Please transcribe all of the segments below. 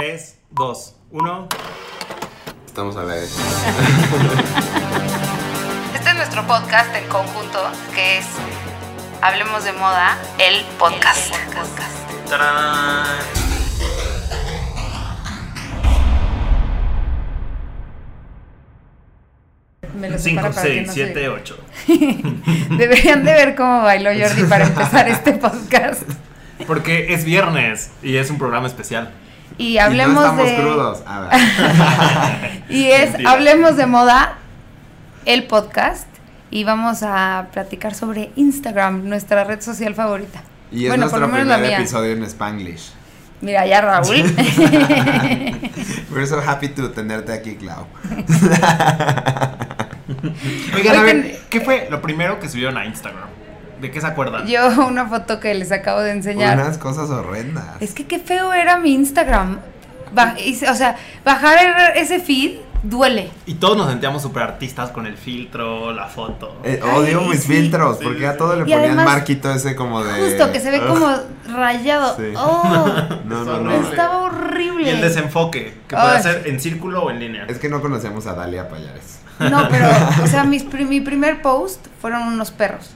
3, 2, 1. Estamos a la vez. Este es nuestro podcast en conjunto, que es Hablemos de Moda, el podcast. ¡Tarán! Me lo 5, separa para que 6, no 7, se- 8. Deberían de ver cómo bailó Jordi para empezar este podcast. Porque es viernes y es un programa especial. Y hablemos y no estamos de... crudos. A ver. Y es Mentira. Hablemos de Moda, el podcast. Y vamos a platicar sobre Instagram, nuestra red social favorita. Y es Bueno, por lo menos primer episodio en Spanglish. Mira, ya Raúl. We're so happy to tenerte aquí, Clau. Oigan, a ver, ¿qué fue lo primero que subieron a Instagram? ¿De qué se acuerdan? Yo una foto que les acabo de enseñar. Unas cosas horrendas. Es que qué feo era mi Instagram. Ba- y- o sea, bajar el- ese feed duele. Y todos nos sentíamos súper artistas con el filtro, la foto. Eh, odio Ay, mis sí. filtros, Sí, porque sí, a todo le ponían además, marquito ese como de. Justo, que se ve como rayado. Sí. Oh, No, no, no. estaba horrible. Y el desenfoque, que puede Ay. ser en círculo o en línea. Es que no conocíamos a Dalia Payares. No, pero, o sea, mis mi primer post fueron unos perros.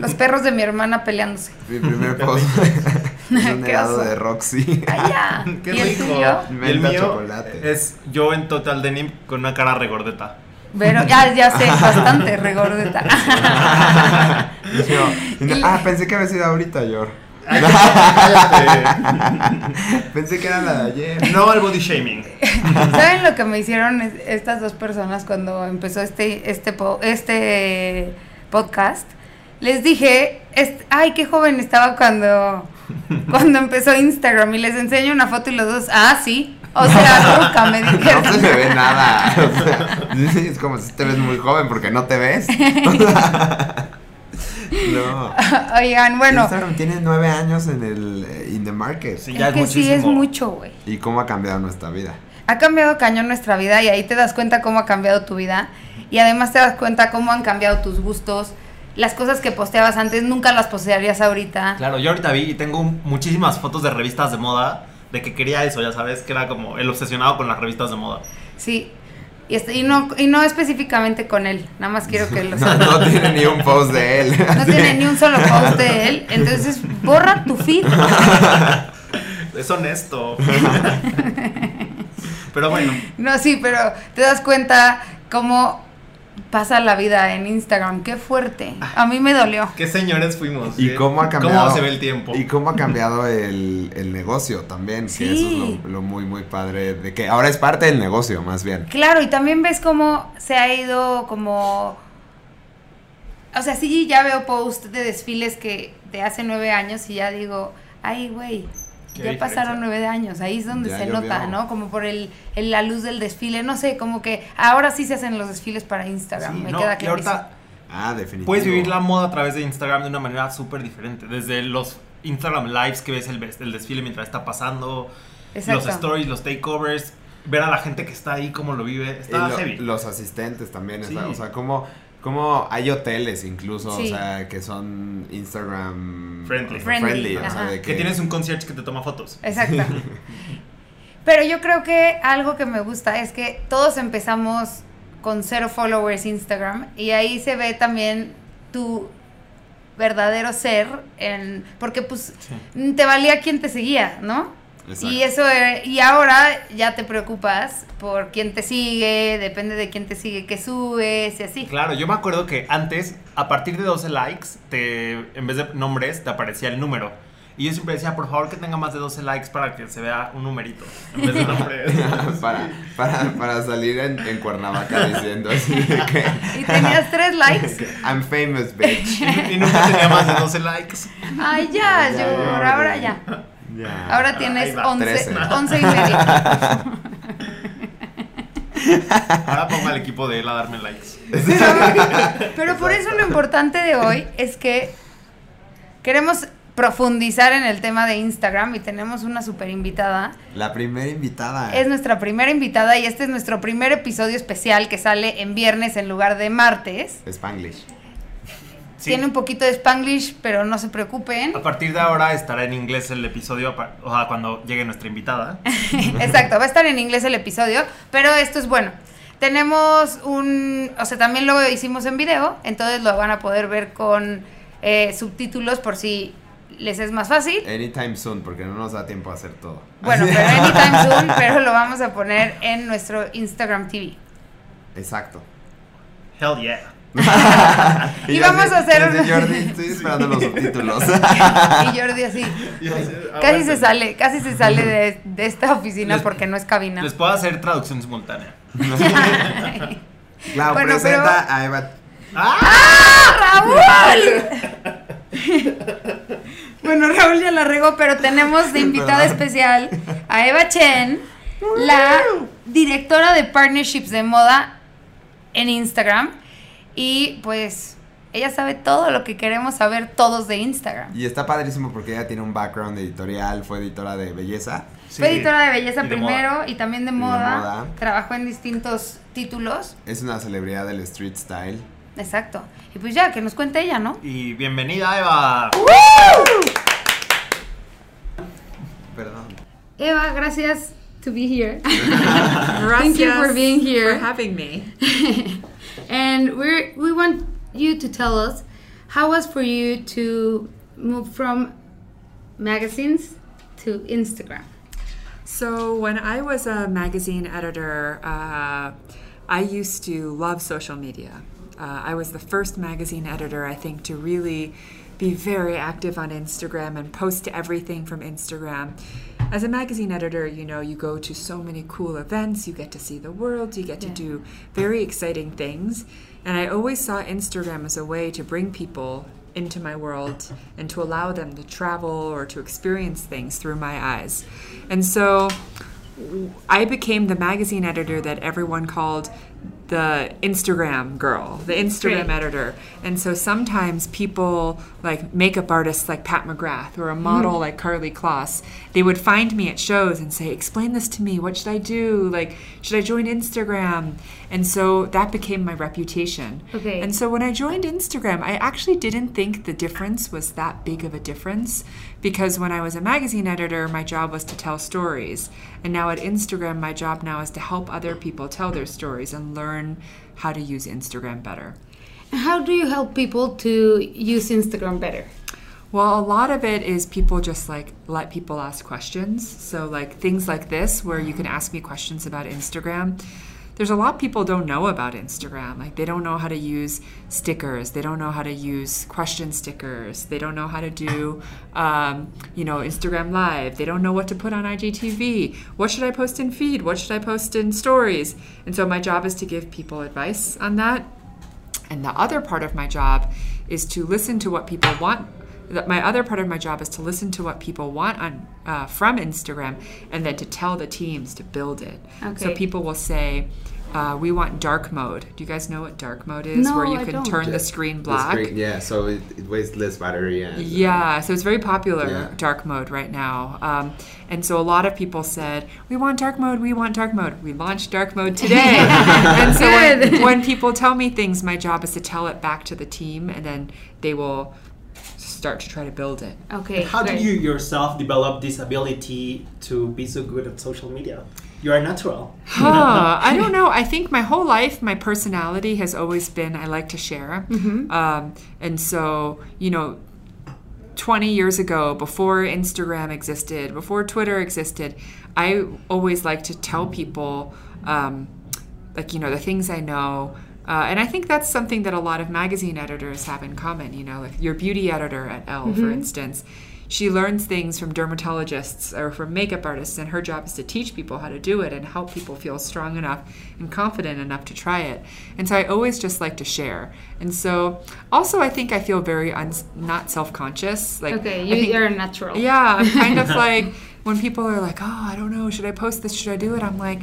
Los perros de mi hermana peleándose. mi primer post es un Qué helado de Roxy. ¡Ay, ya! ¡Qué ¿Y el rico! Y el mío chocolate. es yo en total denim con una cara regordeta. Pero ya, ya sé, bastante regordeta. Yo, no- ah, pensé que había sido ahorita, Yor. Pensé que era la de ayer. No al body shaming. ¿Saben lo que me hicieron es- estas dos personas cuando empezó este, este, po- este podcast? Les dije, ay, qué joven estaba cuando, cuando empezó Instagram y les enseño una foto y los dos, ah, sí. O sea, nunca me dijeron. No se me ve nada. O sea, es como si te ves muy joven porque no te ves. No. Oigan, bueno, Instagram tiene nueve años en el eh, in the market. Sí, es ya es que sí es mucho, güey. Y cómo ha cambiado nuestra vida. Ha cambiado cañón nuestra vida y ahí te das cuenta cómo ha cambiado tu vida. Y además te das cuenta cómo han cambiado tus gustos. Las cosas que posteabas antes nunca las postearías ahorita. Claro, yo ahorita vi y tengo muchísimas fotos de revistas de moda de que quería eso, ya sabes, que era como el obsesionado con las revistas de moda. Sí. Y, este- y, no, y no específicamente con él. Nada más quiero que lo No, sepan. no tiene ni un post de él. No tiene ni un solo post de él. Entonces, borra tu feed. Es honesto. Pero bueno, No, sí, pero te das cuenta cómo pasa la vida en Instagram. Qué fuerte. A mí me dolió. qué señores fuimos. Y ¿Qué- cómo ha cambiado. ¿Cómo se ve el tiempo? Y cómo ha cambiado el, el negocio también. Sí. Que eso es lo, lo muy, muy padre. De que ahora es parte del negocio, más bien. Claro, y también ves cómo se ha ido como... O sea, sí, ya veo posts de desfiles que de hace nueve años y ya digo, ay, güey, Qué ya diferencia. pasaron nueve años, ahí es donde Ya se nota, ¿no? Como por el, el- la luz del desfile, no sé, como que ahora sí se hacen los desfiles para Instagram, Sí, me no, queda ahorita Ah, definitivamente. puedes vivir la moda a través de Instagram de una manera súper diferente. Desde los Instagram lives que ves el, desfile mientras está pasando, Exacto. los stories, los takeovers, ver a la gente que está ahí, cómo lo vive. Y Está lo- heavy. los asistentes también, Sí. está- o sea, como, como hay hoteles incluso, Sí. o sea, que son Instagram Friendly. Friendly, o sea, de que tienes un concierge que te toma fotos. Exacto. Pero yo creo que algo que me gusta es que todos empezamos con cero followers Instagram y ahí se ve también tu verdadero ser en porque pues Sí. te valía quién te seguía, ¿no? Exacto. Y eso era- y ahora ya te preocupas por quién te sigue, depende de quién te sigue, qué subes y así. Claro, yo me acuerdo que antes, a partir de 12 likes, te, en vez de nombres, te aparecía el número. Y yo siempre decía, por favor, que tenga más de 12 likes para que se vea un numerito. En vez de nombres. para, para, para salir en, en Cuernavaca diciendo así de que Y tenías tres likes. I'm famous, bitch. y, y nunca tenía más de 12 likes. Ay, ya, Ya, yo, ya, ahora ya. Ya. Ahora tienes va, 11, 13. 11 y medio. Ahora pongo al equipo de él a darme likes. Pero, pero por eso lo importante de hoy es que queremos profundizar en el tema de Instagram y tenemos una super invitada. La primera invitada. Es nuestra primera invitada y este es nuestro primer episodio especial que sale en viernes en lugar de martes. Spanglish. Sí. Tiene un poquito de spanglish, pero no se preocupen. A partir de ahora estará en inglés el episodio, o sea, cuando llegue nuestra invitada. Exacto, va a estar en inglés el episodio, pero esto es bueno. Tenemos un, o sea, también lo hicimos en video, entonces lo van a poder ver con eh, subtítulos por si les es más fácil. Anytime soon, porque no nos da tiempo a hacer todo. Bueno, pero anytime soon, pero lo vamos a poner en nuestro Instagram TV. Exacto. Hell yeah. Y vamos así, a hacer una- Jordi, estoy esperando los subtítulos. Y Jordi así, Ah, casi se sale, casi se sale de, de esta oficina porque no es cabina. Les puedo hacer traducción simultánea. Clau, Bueno, presenta pero- a Eva. ¡Ah, Raúl! bueno, Raúl ya la regó, pero tenemos de invitada especial a Eva Chen, la directora de partnerships de moda en Instagram. Y pues ella sabe todo lo que queremos saber todos de Instagram. Y está padrísimo porque ella tiene un background editorial, fue editora de belleza. Sí. Fue editora de belleza Y primero y también de moda. Trabajó en distintos títulos. Es una celebridad del street style. Exacto. Y pues ya, que nos cuente ella, ¿no? Y bienvenida, Eva. Perdón. Eva, gracias to be here. Gracias Thank you for being here. For having me. and we we want you to tell us how was for you to move from magazines to Instagram. So, when I was a magazine editor, uh, I used to love social media. Uh, I was the first magazine editor, I think, to really be very active on Instagram and post everything from Instagram. As a magazine editor, you know, you go to so many cool events, you get to see the world, you get to do very exciting things. And I always saw Instagram as a way to bring people into my world and to allow them to travel or to experience things through my eyes. And so I became the magazine editor that everyone called the Instagram girl, the Instagram Great. editor. And so sometimes people, like makeup artists like Pat McGrath or a model mm-hmm. like Karlie Kloss, they would find me at shows and say, Explain this to me. What should I do? Like, should I join Instagram? And so that became my reputation. Okay. And so when I joined Instagram, I actually didn't think the difference was that big of a difference because when I was a magazine editor, my job was to tell stories. And now at Instagram, my job now is to help other people tell their stories and learn how to use Instagram better. How do you help people to use Instagram better? Well, a lot of it is people just like let people ask questions. So, like things like this, where you can ask me questions about Instagram. There's a lot people don't know about Instagram. Like, they don't know how to use stickers. They don't know how to use question stickers. They don't know how to do, um, you know, Instagram Live. They don't know what to put on IGTV. What should I post in feed? What should I post in stories? And so, my job is to give people advice on that. And the other part of my job is to listen to what people want. that- My other part of my job is to listen to what people want on uh, from Instagram, and then to tell the teams to build it. Okay. So people will say, uh, "We want dark mode." Do you guys know what dark mode is? No, Where you I can don't. turn the Yeah. screen The black. screen- yeah, so it, it wastes less battery and. Yeah, so it's very popular Yeah. dark mode right now. Um, and so a lot of people said, We want dark mode, we want dark mode. We launched dark mode today. and so when, when people tell me things, my job is to tell it back to the team and then they will start to try to build it. Okay. How did great. you yourself develop this ability to be so good at social media? You are natural. Huh, I don't know. I think my whole life, my personality has always been I like to share. Um, and so, you know, 20 years ago, before Instagram existed, before Twitter existed, I always like to tell people, um, like, you know, the things I know. Uh, and I think that's something that a lot of magazine editors have in common. You know, like your beauty editor at Elle, for instance, she learns things from dermatologists or from makeup artists, and her job is to teach people how to do it and help people feel strong enough and confident enough to try it. And so I always just like to share. And so also, I think I feel very uns- not self conscious. Like, Okay, you, think- you're natural. yeah, I'm kind of like when people are like, "Oh, I don't know, should I post this? Should I do it?" I'm like,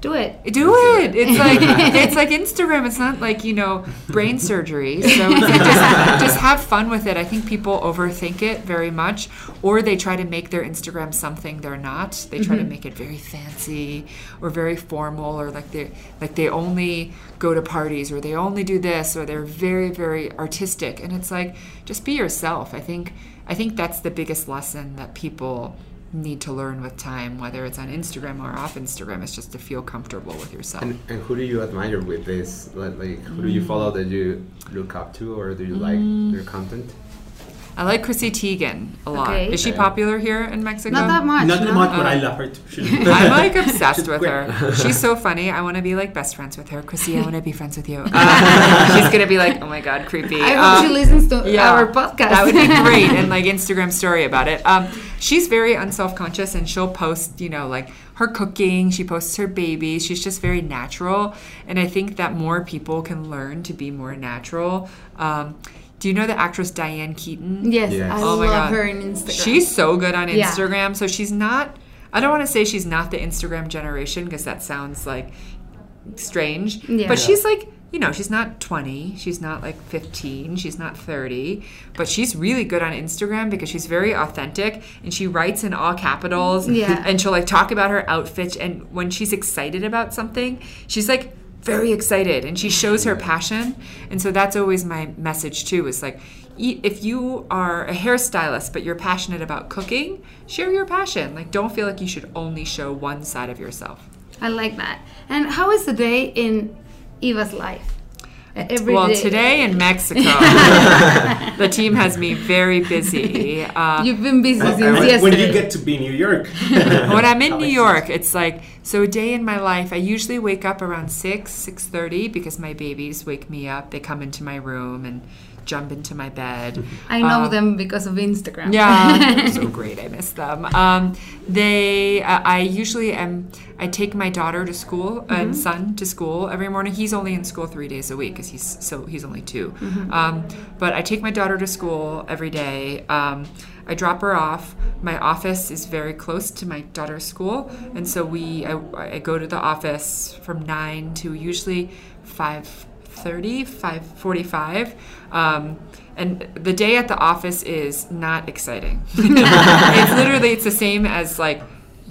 Do it. Do it. It's like it's like Instagram. It's not like you know brain surgery. So just, just have fun with it. I think people overthink it very much, or they try to make their Instagram something they're not. They try to mm-hmm. make it very fancy or very formal, or like they like they only go to parties, or they only do this, or they're very very artistic. And it's like just be yourself. I think I think that's the biggest lesson that people need to learn with time, whether it's on Instagram or off Instagram, is just to feel comfortable with yourself. And, and who do you admire with this? Like, like who do Mm. you follow that you look up to, or do you like their content? I like Chrissy Teigen a lot. Okay. Is she popular here in Mexico? Not that much. Not no? much, but Uh, I love her too. I'm like obsessed with her. She's so funny. I want to be like best friends with her. Chrissy, I want to be friends with you. Uh, she's gonna be like, oh my god, creepy. I Uh, hope she listens to yeah, our podcast. That would be great. And like Instagram story about it. Um, she's very unself conscious and she'll post, you know, like her cooking. She posts her babies. She's just very natural. And I think that more people can learn to be more natural. Um, do you know the actress Diane Keaton? yes, Yes. I Oh my love God. her in Instagram. She's so good on Yeah. Instagram. So she's not, I don't want to say she's not the Instagram generation because that sounds like strange. Yeah. But she's like, you know, she's not 20, she's not like 15, she's not 30, but she's really good on Instagram because she's very authentic and she writes in all capitals. Yeah. And she'll like talk about her outfits And when she's excited about something, she's like, very excited and she shows her passion and so that's always my message too is like if you are a hairstylist but you're passionate about cooking share your passion like don't feel like you should only show one side of yourself I like that. And how is the day in Eva's life? Every well day. today in mexico the team has me very busy uh, You've been busy since when, yesterday. when do you get to be New York. when I'm in How New exciting. York, it's like so a day in my life. I usually wake up around six, six thirty because my babies wake me up. They come into my room and jump into my bed. I know Um, them because of Instagram. Yeah, they're so great. I miss them. Um, they, uh, I usually am. I take my daughter to school and son to school every morning. He's only in school three days a week because he's so he's only 2 Um, but I take my daughter to school every day. Um, I drop her off. My office is very close to my daughter's school, and so we I, I go to the office from nine to usually five 30 545 um, and the day at the office is not exciting it's literally it's the same as like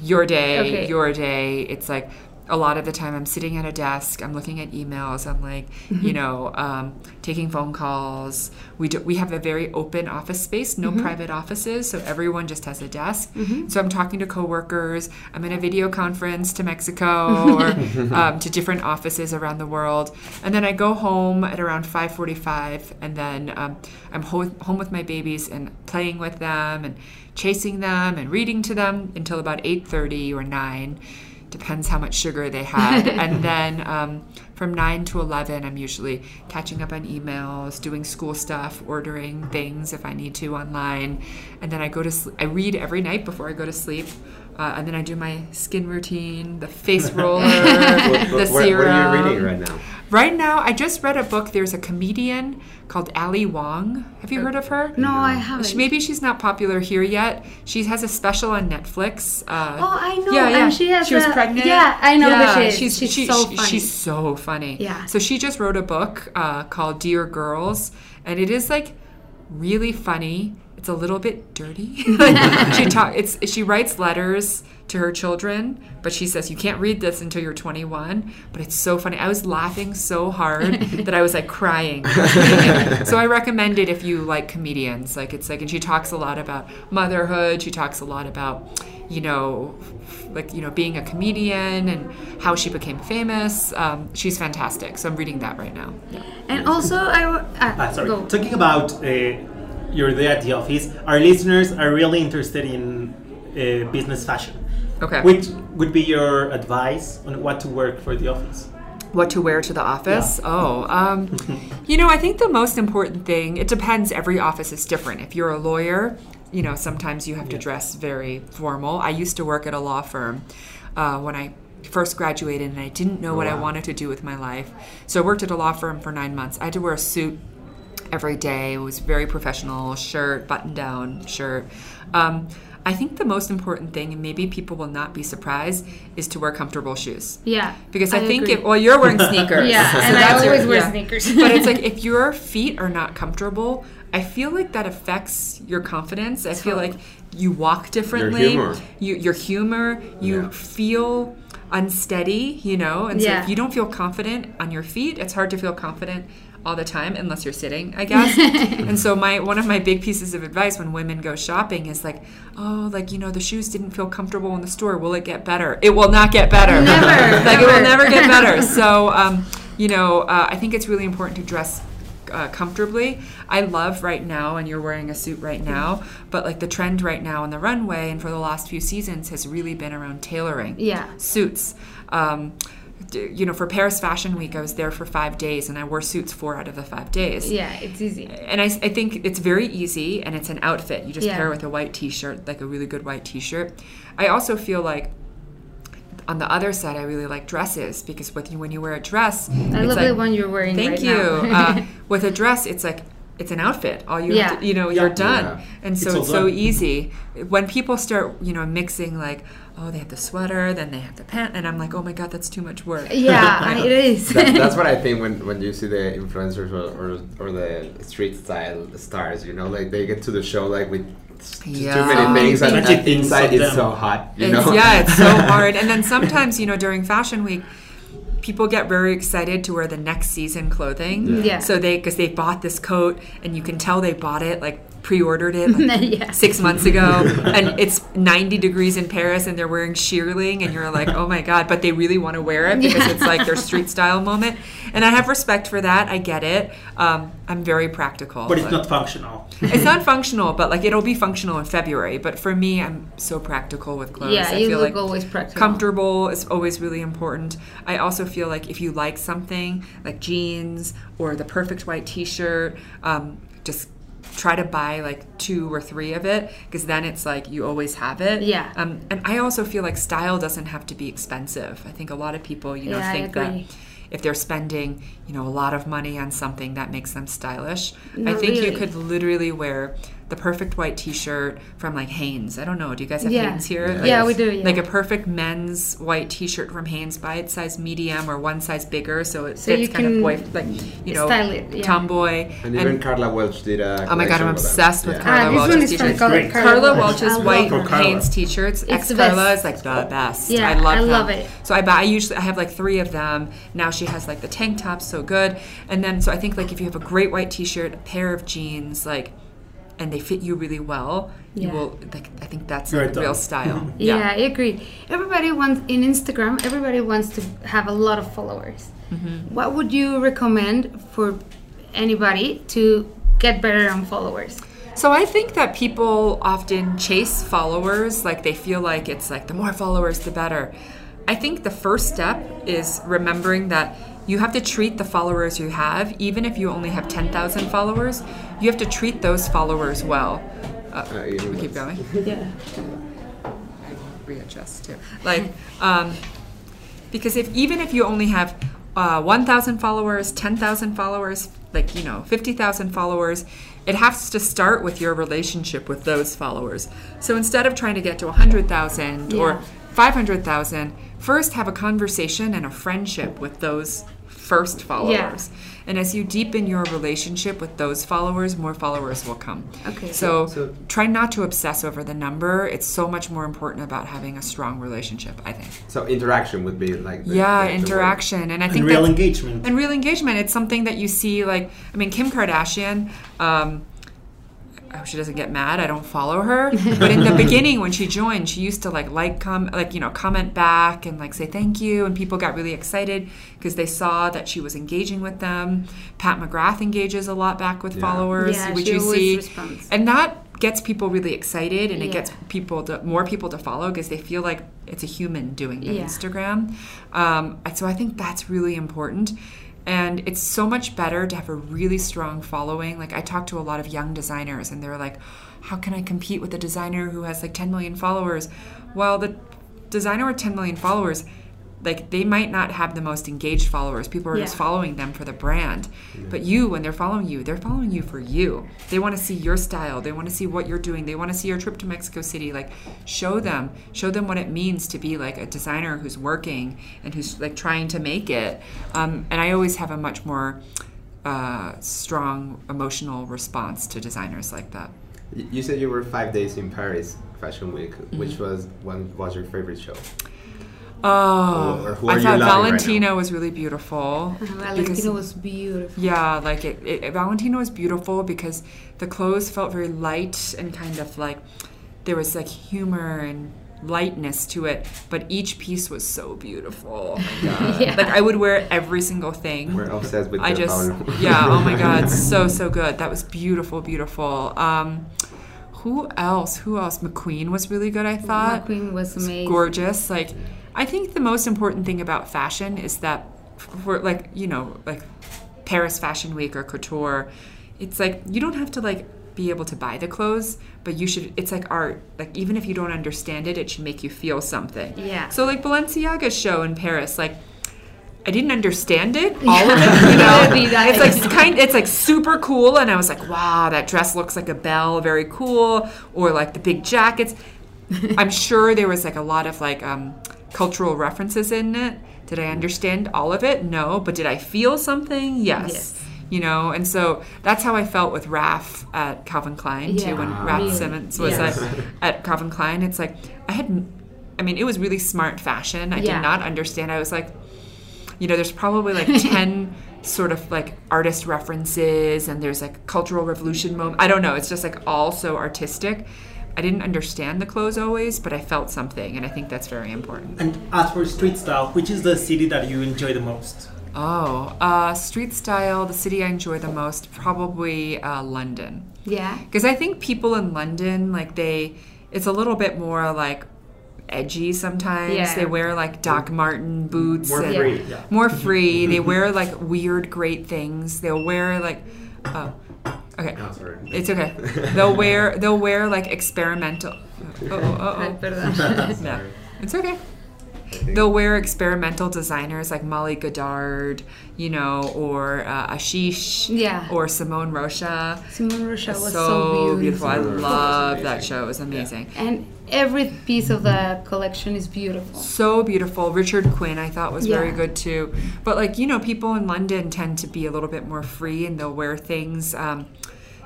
your day Okay. your day it's like a lot of the time i'm sitting at a desk i'm looking at emails i'm like you know um, taking phone calls. We do, we have a very open office space no private offices so everyone just has a desk. So i'm talking to coworkers i'm in a video conference to mexico or um, to different offices around the world. And then i go home at around 5.45 and then um, i'm ho- home with my babies and playing with them and chasing them and reading to them until about 8.30 or 9 depends how much sugar they had. and then um, from 9 to 11, I'm usually catching up on emails, doing school stuff, ordering things if I need to online. And then I go to sleep. I read every night before I go to sleep. Uh, and then I do my skin routine, the face roller, What, the what, what serum. are you reading right now? Right now, I just read a book. There's a comedian called Ali Wong. Have you heard of her? No, I haven't. Maybe she's not popular here yet. She has a special on Netflix. Uh, Oh, I know. Yeah, yeah. And she has She was a- pregnant. Yeah, I know who she is. She's, She's she- so she- funny. She's so funny. Yeah. So she just wrote a book uh, called Dear Girls, and it is like really funny. It's a little bit dirty. She talk. It's she writes letters to her children, but she says you can't read this until you're 21. But it's so funny. I was laughing so hard that I was like crying. so I recommend it if you like comedians. Like it's like, and she talks a lot about motherhood. She talks a lot about, you know, like you know being a comedian and how she became famous. Um, she's fantastic. So I'm reading that right now. Yeah. And also, I. w- Ah, Ah, sorry. go. Talking about uh, your day at the office, our listeners are really interested in uh, business fashion. Okay. Which would be your advice on what to work for the office? what to wear to the office. Oh, um, you know, I think the most important thing, it depends, every office is different. If you're a lawyer, you know, sometimes you have to dress very formal. I used to work at a law firm uh, when I first graduated and I didn't know what I wanted to do with my life. So I worked at a law firm for nine months. I had to wear a suit every day. It was very professional, shirt, button down shirt. Um, I think the most important thing, and maybe people will not be surprised, is to wear comfortable shoes. Yeah. Because I, think agree. if well, you're wearing sneakers. Yeah, so and I that's your- always wear yeah. sneakers. but it's like if your feet are not comfortable, I feel like that affects your confidence. I feel like you walk differently. humor. You, your humor. You Yeah. feel unsteady. You know, and so Yeah. if you don't feel confident on your feet, it's hard to feel confident all the time unless you're sitting i guess. And so my one of my big pieces of advice when women go shopping is like oh like you know the shoes didn't feel comfortable in the store. Will it get better? It will not get better. Never, like it will never. never get better. So um, you know uh, i think it's really important to dress uh, comfortably. I love right now and you're wearing a suit right now but like the trend right now on the runway and for the last few seasons has really been around tailoring. Yeah. suits. Um, you know for paris fashion week i was there for five days and i wore suits four out of the five days Yeah, it's easy. and I, I think it's very easy and it's an outfit you just Yeah. pair it with a white t-shirt like a really good white t-shirt i also feel like on the other side i really like dresses because with you when you wear a dress I it's love like, the one you're wearing thank right you now. uh, with a dress it's like it's an outfit all you Yeah. have to, you know Yeah. you're done Yeah. and so It's it's so done. easy when people start you know mixing like oh they have the sweater then they have the pant and i'm like oh my god that's too much work yeah, it is. that, that's what I think when, when you see the influencers or, or, or the street style stars, you know, like they get to the show like with Yeah. too many many things, and, things. and Things inside of it's so hot, you It's- know. Yeah, it's so hard. And then sometimes, you know, during Fashion Week, people get very excited to wear the next season clothing. Yeah. Yeah. So they, because they bought this coat, and you can tell they bought it like pre-ordered it like, yeah. six months ago, and it's 90 degrees in Paris, and they're wearing shearling, and you're like, oh my god! But they really want to wear it because Yeah. it's like their street style moment. And I have respect for that. I get it. Um, I'm very practical. But it's not functional. it's not functional, but like it'll be functional in February. But for me, I'm so practical with clothes. Yeah, I you feel look like always practical. comfortable is always really important. I also feel like if you like something like jeans or the perfect white T-shirt, um, just try to buy like two or three of it because then it's like you always have it. Yeah. Um, and I also feel like style doesn't have to be expensive. I think a lot of people, you know, Yeah, think that if they're spending, you know, a lot of money on something that makes them stylish. I Not think you could literally wear the perfect white T-shirt from like Hanes. I don't know. Do you guys have Yeah. Hanes here? Yeah. Like, Yeah, we do, yeah. Like a perfect men's white T-shirt from Hanes, buy it size medium or one size bigger, so it So fits you kind of boy, like you know, style it, yeah. tomboy. And even Karla Welch did a. Oh my God, I'm obsessed with Yeah. Karla Ah, this Welch's one is from t-shirts. Karla, Great. Karla, Karla Welch's I white love. Karla. Hanes t-shirts. Ex Karla is like the best. Yeah, I love I them. it. So I buy. I usually I have like three of them. Now she has like the tank tops, so good. And then so I think like if you have a great white t-shirt, a pair of jeans, like, and they fit you really well, you Yeah. will. Like I think that's You're like, done. real style. Yeah, I agree. Everybody wants in Instagram. Everybody wants to have a lot of followers. Mm-hmm. What would you recommend for anybody to get better on followers? So I think that people often chase followers, like they feel like it's like the more followers, the better. I think the first step is remembering that you have to treat the followers you have, even if you only have 10,000 followers, you have to treat those followers well. Uh, Uh, you- keep going. Yeah. I readjust too. Like, um, because if even if you only have uh, 1,000 followers, 10,000 followers, like you know, 50,000 followers, it has to start with your relationship with those followers. So instead of trying to get to 100,000 Yeah. or 500,000, first have a conversation and a friendship with those first followers. And as you deepen your relationship with those followers, more followers will come. Okay. So, So- try not to obsess over the number. It's so much more important about having a strong relationship, I think. So interaction would be like. the- yeah, the- the word. interaction. And I And think real engagement. and real engagement. It's something that you see, like, I mean, Kim Kardashian. Um, I hope she doesn't get mad. I don't follow her. But in the beginning, when she joined, she used to like like com like you know comment back and like say thank you, and people got really excited because they saw that she was engaging with them. Pat McGrath engages a lot back with Yeah. followers, Yeah, which she you see, responds. and that gets people really excited, and it gets people to more people to follow because they feel like it's a human doing the Yeah. Instagram. Um, so I think that's really important. And it's so much better to have a really strong following. Like I talk to a lot of young designers and they're like, how can I compete with a designer who has like 10 million followers? Well, the designer with 10 million followers like they might not have the most engaged followers. People are just following them for the brand. But you, when they're following you, they're following you for you. They want to see your style. They want to see what you're doing. They want to see your trip to Mexico City. Like show them, show them what it means to be like a designer who's working and who's like trying to make it. Um, and I always have a much more uh, strong emotional response to designers like that. You said you were five days in Paris Fashion Week. Mm-hmm. Which was one was your favorite show? Oh, Or who I you thought loving right Valentino now? was really beautiful. Valentino because- was beautiful. Yeah, like it, it, Valentino was beautiful because the clothes felt very light and kind of like there was like humor and lightness to it, but each piece was so beautiful. Oh my god! Yeah. Like I would wear every single thing. We're obsessed with I just Paolo. yeah. Oh my god, so so good. That was beautiful, beautiful. Um, who else? Who else? McQueen was really good. I thought McQueen was amazing. gorgeous. Like, I think the most important thing about fashion is that for like you know like Paris Fashion Week or couture, it's like you don't have to like be able to buy the clothes, but you should. It's like art. Like even if you don't understand it, it should make you feel something. Yeah. So like Balenciaga's show in Paris, like. I didn't understand it, all of it, you know. It's like kind, it's like super cool, and I was like, "Wow, that dress looks like a bell, very cool." Or like the big jackets. I'm sure there was like a lot of like um, cultural references in it. Did I understand all of it? No, but did I feel something? Yes. Yes. You know, and so that's how I felt with Raf at Calvin Klein too. Yeah, When Ah. Raf really. Simons was Yes. at, at Calvin Klein, it's like I had, I mean, it was really smart fashion. I Yeah. did not understand. I was like, you know, there's probably like 10 sort of like artist references and there's like cultural revolution moment. I don't know. It's just like all so artistic. I didn't understand the clothes always, but I felt something, and I think that's very important. And as for street style, which is the city that you enjoy the most? Oh, uh, street style, the city I enjoy the most, probably uh, London. Yeah. Because I think people in London, like they, it's a little bit more like edgy sometimes. Yeah. They wear like Doc Martin boots. More and- free, yeah. More free. they wear like weird, great things. They'll wear like, oh, okay. Oh, sorry. It's okay. They'll wear they'll wear like experimental. Oh, oh, oh, oh, Ay, oh, perdón. oh. No, it's okay. They'll wear experimental designers like Molly Goddard, you know, or uh, Ashish, Yeah. or Simone Rocha. Simone Rocha was so, so, beautiful. I Simone Rocha was love that show. It was amazing. And every piece of the collection is beautiful. So beautiful. Richard Quinn, I thought was very good too. But like you know, people in London tend to be a little bit more free, and they'll wear things. Um,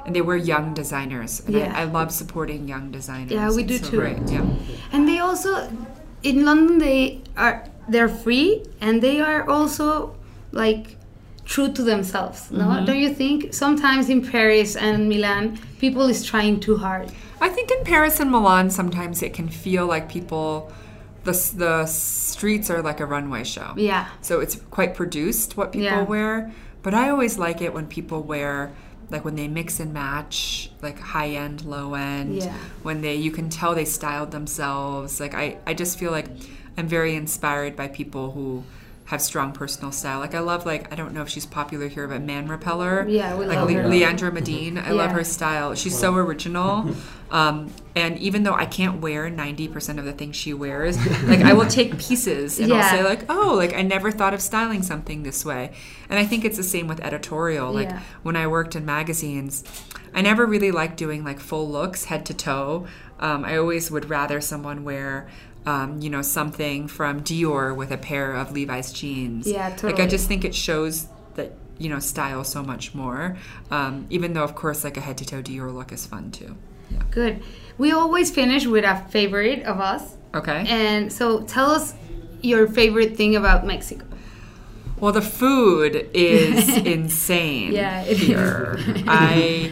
and they wear young designers. And Yeah. I, I love supporting young designers. Yeah, we It's do so too. Great. Yeah. And they also in London they are they're free and they are also like true to themselves. No, Mm-hmm. don't you think? Sometimes in Paris and Milan, people is trying too hard. I think in Paris and Milan, sometimes it can feel like people, the the streets are like a runway show. Yeah. So it's quite produced what people Yeah. wear. But I always like it when people wear, like when they mix and match, like high end, low end. Yeah. When they, you can tell they styled themselves. Like I, I just feel like I'm very inspired by people who have strong personal style. Like I love like I don't know if she's popular here, but Man Repeller. Yeah, we like love Le- her. Leandra Medine. I love her style. She's so original. Um, and even though I can't wear 90% of the things she wears, like I will take pieces and I'll say like, "Oh, like I never thought of styling something this way." And I think it's the same with editorial. Like Yeah. when I worked in magazines, I never really liked doing like full looks head to toe. Um, I always would rather someone wear um, you know, something from Dior with a pair of Levi's jeans. Yeah, totally. Like I just think it shows that you know style so much more. Um, even though of course like a head to toe Dior look is fun too. Yeah. Good. We always finish with a favorite of us. Okay. And so tell us your favorite thing about Mexico. Well, the food is insane Yeah, it is. here. I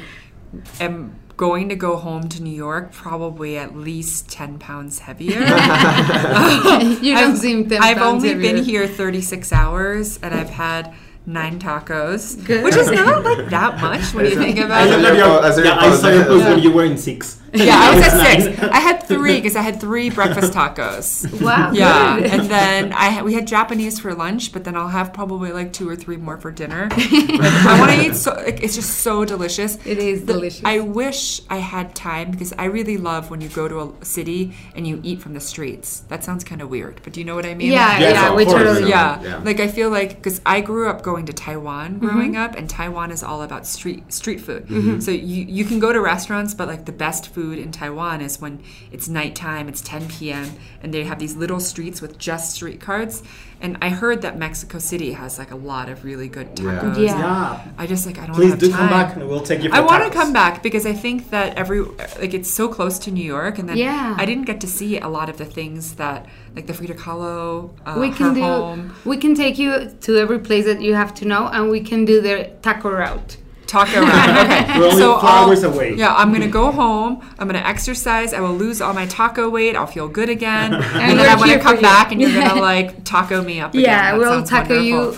am going to go home to New York probably at least 10 pounds heavier. you don't I've, seem 10 I've only heavier. been here 36 hours and I've had nine tacos, Good. which is not like that much when you think about it. a saw your- as yeah, I saw your reporter. post when you were in six. Yeah, I was at six. I had three because I had three breakfast tacos. Wow. Yeah, good. and then I we had Japanese for lunch, but then I'll have probably like two or three more for dinner. I want to eat so like, it's just so delicious. It is The- delicious. I wish I had time because I really love when you go to a city and you eat from the streets. That sounds kind of weird, but do you know what I mean? yeah, Yes, yeah, of we totally. yeah. Yeah. like I feel like because I grew up going to Taiwan growing Mm-hmm. up, and Taiwan is all about street street food. So you you can go to restaurants, but like the best food in Taiwan is when it's nighttime, it's 10 p.m., and they have these little streets with just street carts. And I heard that Mexico City has like a lot of really good tacos. Yeah. Yeah. I just like I don't Please have do time. come back and we'll take you for I want to come back because I think that every like it's so close to New York, and then Yeah. I didn't get to see a lot of the things that like the Frida Kahlo, uh, we can do. home, We can take you to every place that you have to know, and we can do the taco route. Taco round. Okay, We're only so four I'll- hours away. Yeah, I'm gonna go home. I'm gonna exercise. I will lose all my taco weight. I'll feel good again, and, then we're I'm gonna come you. back, and you're gonna like taco me up. Again. Yeah, That we'll sounds tackle you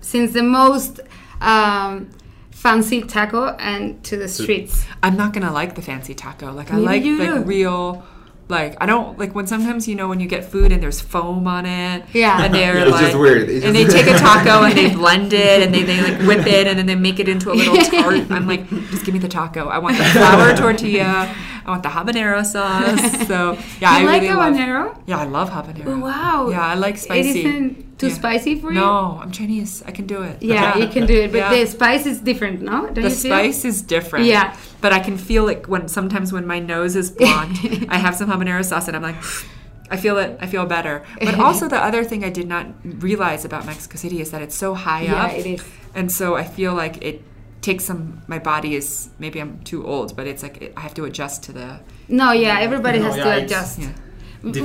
since the most um, fancy taco and to the streets. I'm not gonna like the fancy taco. Like I Maybe like the like real. Like I don't like when sometimes you know when you get food and there's foam on it. Yeah. and they're It's like just weird. It's and they take a taco and they blend it and they, they like whip it and then they make it into a little tart. I'm like, just give me the taco. I want the flour tortilla. I want the habanero sauce. So yeah, you I like really love. habanero? Yeah, I love habanero. Wow. Yeah, I like spicy. It isn't too Yeah. spicy for you? No, I'm Chinese. I can do it. Yeah, you can do it, but Yeah. the spice is different, no? Don't the spice is different. Yeah. But I can feel it when sometimes when my nose is blocked, I have some habanero sauce and I'm like, I feel it. I feel better. But also the other thing I did not realize about Mexico City is that it's so high Yeah, up. it is. And so I feel like it takes some. My body is maybe I'm too old, but it's like I have to adjust to the. No, yeah, everybody No, has yeah, to adjust. Yeah.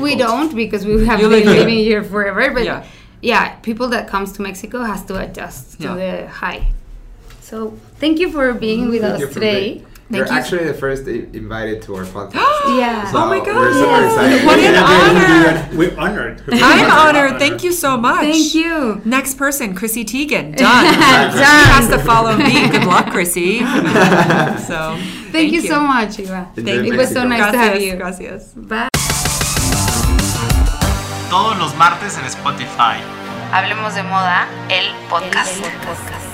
We don't because we have been here. living here forever, but Yeah. yeah. people that comes to Mexico has to adjust to Yeah. the high. So thank you for being mm-hmm. with Thank us you for today. Being- You're you. actually the first i- invited to our podcast. Yeah. So Oh my God. We're super Yes. excited. What an honor. we- We're honored. I'm honored. Thank you so much. Thank you. Next person, Chrissy Teigen. Done. Done. She Done. has to follow me. Good luck, Chrissy. so Thank, you, so much, Eva. Enjoy It was so Mexico. nice to have Gracias. you. Gracias. Bye. Todos los martes en Spotify. Hablemos de moda, El podcast. el podcast.